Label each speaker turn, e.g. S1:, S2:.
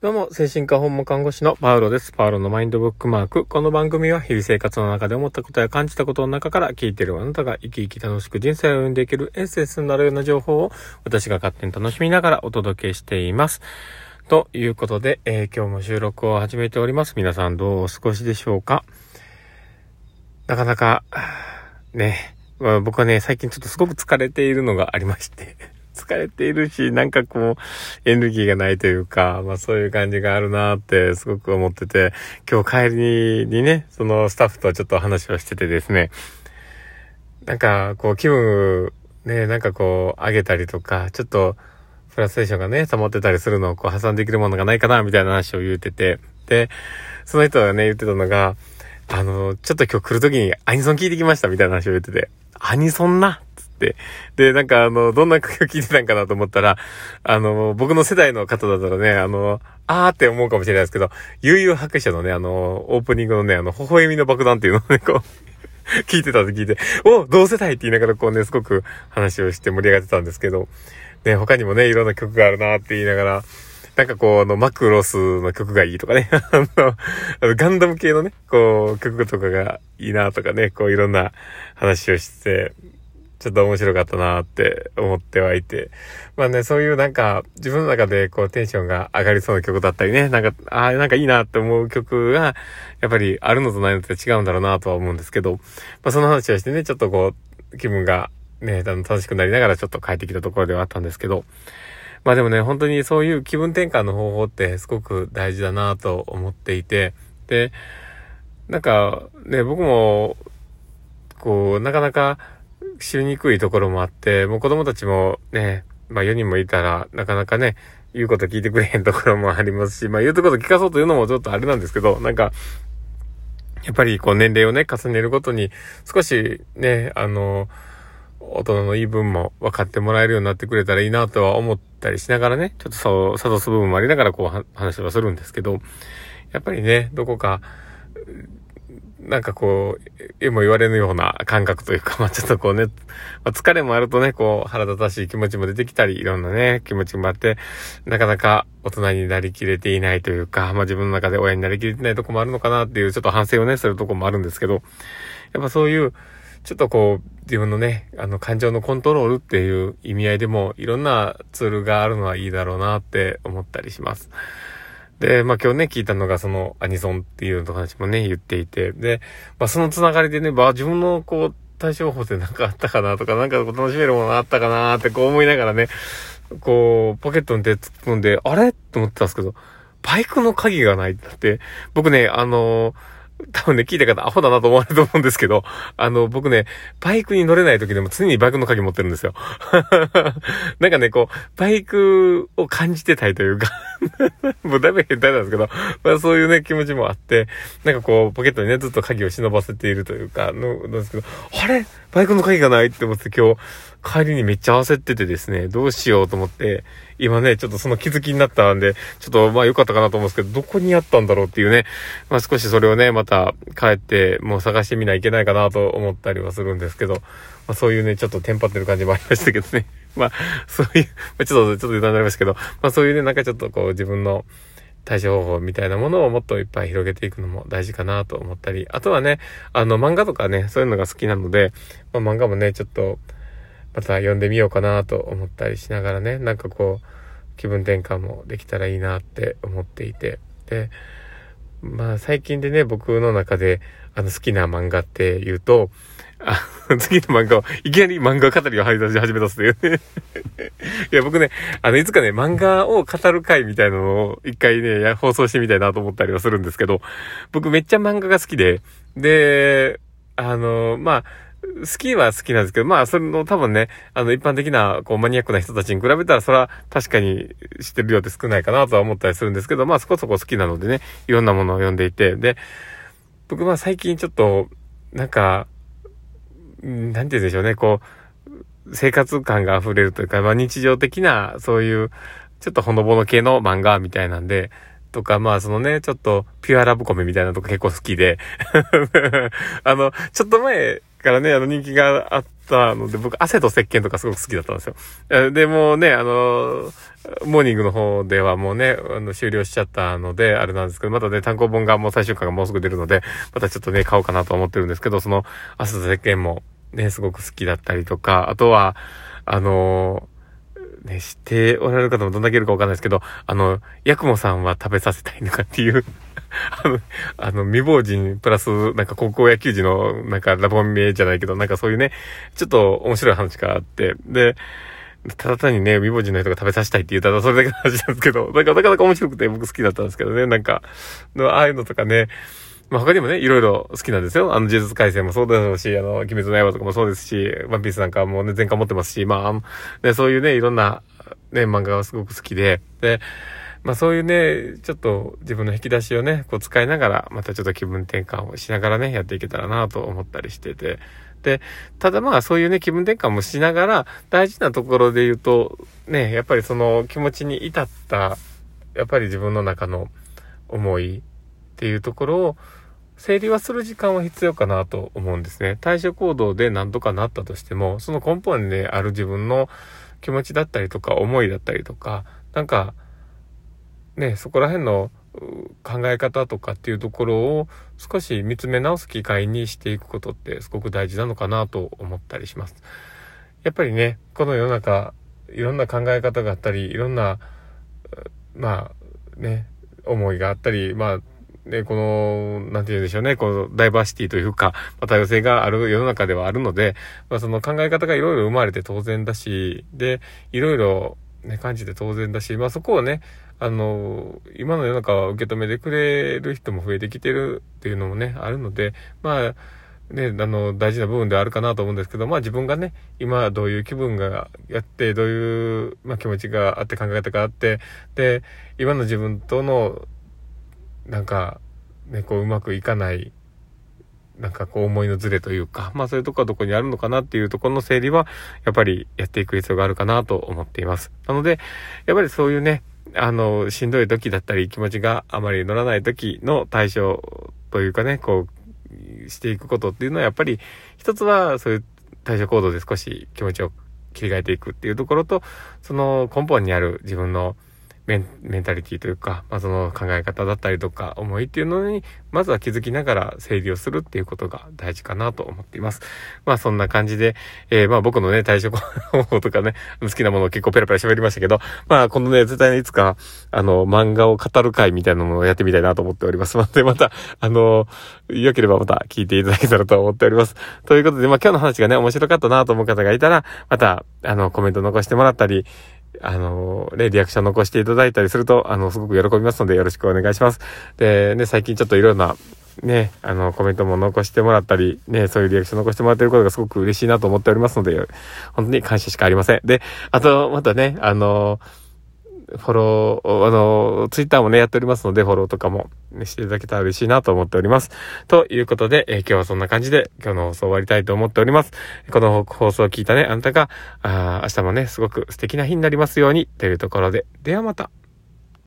S1: どうも、精神科訪問看護師のパウロです。パウロのマインドブックマーク。この番組は日々生活の中で思ったことや感じたことの中から聞いているあなたが生き生き楽しく人生を歩んでいけるエッセンスになるような情報を私が勝手に楽しみながらお届けしています。ということで、えー、今日も収録を始めております。皆さんどうお過ごしでしょうか？なかなか、ね、まあ、僕はね、最近ちょっとすごく疲れているのがありまして疲れているし、なんかこう、エネルギーがないというか、まあそういう感じがあるなってすごく思ってて、今日帰りにね、そのスタッフとちょっと話をしててですね、なんかこう気分、ね、なんかこう上げたりとか、ちょっとフラストレーションがね、保ってたりするのをこう破産できるものがないかな、みたいな話を言うてて、で、その人がね、言ってたのが、あの、ちょっと今日来るときにアニソン聞いてきましたみたいな話を言ってて、アニソンなっ。で、なんかあの、どんな曲を聴いてたんかなと思ったら、あの、僕の世代の方だったらね、あの、あーって思うかもしれないですけど、悠々白書のね、あの、オープニングのね、あの、微笑みの爆弾っていうのをね、こう、聞いてたって聞いて、お同世代って言いながらこうね、すごく話をして盛り上がってたんですけど、ね、他にもね、いろんな曲があるなって言いながら、なんかこう、あの、マクロスの曲がいいとかね。あの、あのガンダム系のね、こう、曲とかがいいなとかね、こう、いろんな話をして、ちょっと面白かったなって思ってはいて。まあね、そういうなんか、自分の中でこう、テンションが上がりそうな曲だったりね、なんか、ああ、なんかいいなって思う曲が、やっぱりあるのとないのって違うんだろうなとは思うんですけど、まあその話をしてね、ちょっとこう、気分がね、楽しくなりながらちょっと帰ってきたところではあったんですけど、まあでもね、本当にそういう気分転換の方法ってすごく大事だなと思っていて、で、なんかね、僕も、こう、なかなか知りにくいところもあって、もう子供たちもね、まあ4人もいたら、なかなかね、言うこと聞いてくれへんところもありますし、まあ言うこと聞かそうというのもちょっとあれなんですけど、なんか、やっぱりこう年齢をね、重ねるごとに、少しね、あの、大人の言い分も分かってもらえるようになってくれたらいいなとは思ったりしながらね、ちょっとそう、諭す部分もありながらこう話はするんですけど、やっぱりね、どこか、なんかこう、えも言われぬような感覚というか、まあちょっとこうね、まあ、疲れもあるとね、こう腹立たしい気持ちも出てきたり、いろんなね、気持ちもあって、なかなか大人になりきれていないというか、まあ自分の中で親になりきれてないとこもあるのかなっていう、ちょっと反省をね、するとこもあるんですけど、やっぱそういう、ちょっとこう、自分のね、あの、感情のコントロールっていう意味合いでも、いろんなツールがあるのはいいだろうなって思ったりします。で、まあ今日ね、聞いたのがそのアニソンっていうの話もね、言っていて、で、まあそのつながりでね、まあ自分のこう、対処法って何かあったかなとか、なんか楽しめるものあったかなってこう思いながらね、こう、ポケットに手突っ込んで、あれ？って思ってたんですけど、バイクの鍵がないって、僕ね、あのー多分ね、聞いた方、アホだなと思われると思うんですけど、あの、僕ね、バイクに乗れない時でも常にバイクの鍵持ってるんですよ。なんかね、こう、バイクを感じてたいというか もうだいぶ変態なんですけど、まあそういうね、気持ちもあって、なんかこう、ポケットにね、ずっと鍵を忍ばせているというか、の、なんですけど、あれ？バイクの鍵がないって思って今日、帰りにめっちゃ焦っててですね、どうしようと思って、今ね、ちょっとその気づきになったんで、ちょっとまあ良かったかなと思うんですけど、どこにあったんだろうっていうね、まあ少しそれをね、また帰ってもう探してみないけないかなと思ったりはするんですけど、まあそういうね、ちょっとテンパってる感じもありましたけどね。まあ、そういう、まあ、ちょっと、ちょっと余談になりましたけど、まあそういうね、なんかちょっとこう自分の、対処方法みたいなものをもっといっぱい広げていくのも大事かなと思ったり、あとはね、あの漫画とかね、そういうのが好きなので、まあ、漫画もね、ちょっと、また読んでみようかなと思ったりしながらね、なんかこう、気分転換もできたらいいなって思っていて。で、まあ最近でね、僕の中で、あの好きな漫画って言うと、あ、次の漫画を、いきなり漫画語りを始め出すというね いや、僕ね、あの、いつかね、漫画を語る回みたいなのを一回ね、放送してみたいなと思ったりはするんですけど、僕めっちゃ漫画が好きで、で、あの、まあ、好きは好きなんですけど、まあ、それの多分ね、あの、一般的な、こう、マニアックな人たちに比べたら、それは確かに知ってる量って少ないかなとは思ったりするんですけど、まあ、そこそこ好きなのでね、いろんなものを読んでいて、で、僕は最近ちょっと、なんか、なんて言うんでしょうね、こう、生活感が溢れるというか、まあ、日常的な、そういう、ちょっとほのぼの系の漫画みたいなんで、とか、まあそのね、ちょっとピュアラブコメみたいなとこ結構好きで。あの、ちょっと前からね、あの人気があったので、僕、汗と石鹸とかすごく好きだったんですよ。で、もうね、あの、モーニングの方ではもうね、あの、終了しちゃったので、あれなんですけど、またね、単行本がもう最終回がもうすぐ出るので、またちょっとね、買おうかなと思ってるんですけど、その、汗と石鹸もね、すごく好きだったりとか、あとは、あのね、知っておられる方もどんだけいるかわかんないですけど、あの、ヤクモさんは食べさせたいのかっていうあの、あの、未亡人プラス、なんか高校野球時の、なんかラボン名じゃないけど、なんかそういうね、ちょっと面白い話があって、で、ただ単にね、未亡人の人が食べさせたいって言ったらそれだけの話なんですけど、なんかなかなか面白くて僕好きだったんですけどね、なんか、ああいうのとかね、まあ他にもね、いろいろ好きなんですよ。あの、呪術回戦もそうだろうし、あの、鬼滅の刃とかもそうですし、ワンピースなんかもね、全巻持ってますし、まあ、ね、そういうね、いろんな、ね、漫画がすごく好きで、で、まあそういうね、ちょっと自分の引き出しをね、こう使いながら、またちょっと気分転換をしながらね、やっていけたらなと思ったりしてて、で、ただまあそういうね、気分転換もしながら、大事なところで言うと、ね、やっぱりその気持ちに至った、やっぱり自分の中の思いっていうところを、整理はする時間は必要かなと思うんですね。対処行動で何とかなったとしても、その根本にある自分の気持ちだったりとか思いだったりとか、なんか、ね、そこら辺の考え方とかっていうところを少し見つめ直す機会にしていくことってすごく大事なのかなと思ったりします。やっぱりね、この世の中、いろんな考え方があったり、いろんな、まあね、思いがあったり、まあね、この、なんて言うんでしょうね、このダイバーシティというか、まあ、多様性がある世の中ではあるので、まあ、その考え方がいろいろ生まれて当然だし、で、いろいろね、感じて当然だし、まあそこをね、あの、今の世の中は受け止めてくれる人も増えてきてるっていうのもね、あるので、まあ、ね、あの、大事な部分ではあるかなと思うんですけど、まあ自分がね、今どういう気分がやって、どういう、まあ気持ちがあって考え方があって、で、今の自分とのなんか、ね、こううまくいかない、なんかこう思いのズレというか、まあそういうとこはどこにあるのかなっていうところの整理は、やっぱりやっていく必要があるかなと思っています。なので、やっぱりそういうね、あの、しんどい時だったり、気持ちがあまり乗らない時の対象というかね、こう、していくことっていうのは、やっぱり、一つはそういう対処行動で少し気持ちを切り替えていくっていうところと、その根本にある自分のメンメンタリティというか、まあ、その考え方だったりとか思いっていうのに、まずは気づきながら整理をするっていうことが大事かなと思っています。まあそんな感じで、えー、まあ僕のね、対処方法とかね、好きなものを結構ペラペラ喋りましたけど、まあこのね、絶対にいつか、あの、漫画を語る会みたいなものをやってみたいなと思っておりますので、また、あの、良ければまた聞いていただけたらと思っております。ということで、まあ今日の話がね、面白かったなと思う方がいたら、また、あの、コメント残してもらったり、あの、ね、リアクション残していただいたりすると、あの、すごく喜びますのでよろしくお願いします。で、ね、最近ちょっといろんな、ね、あの、コメントも残してもらったり、ね、そういうリアクション残してもらっていることがすごく嬉しいなと思っておりますので、本当に感謝しかありません。で、あと、またね、あの、フォロー、あの、ツイッターもね、やっておりますので、フォローとかも、ね、していただけたら嬉しいなと思っております。ということで、えー、今日はそんな感じで、今日の放送終わりたいと思っております。この放送を聞いたね、あなたが、あ明日もね、すごく素敵な日になりますように、というところで、ではまた。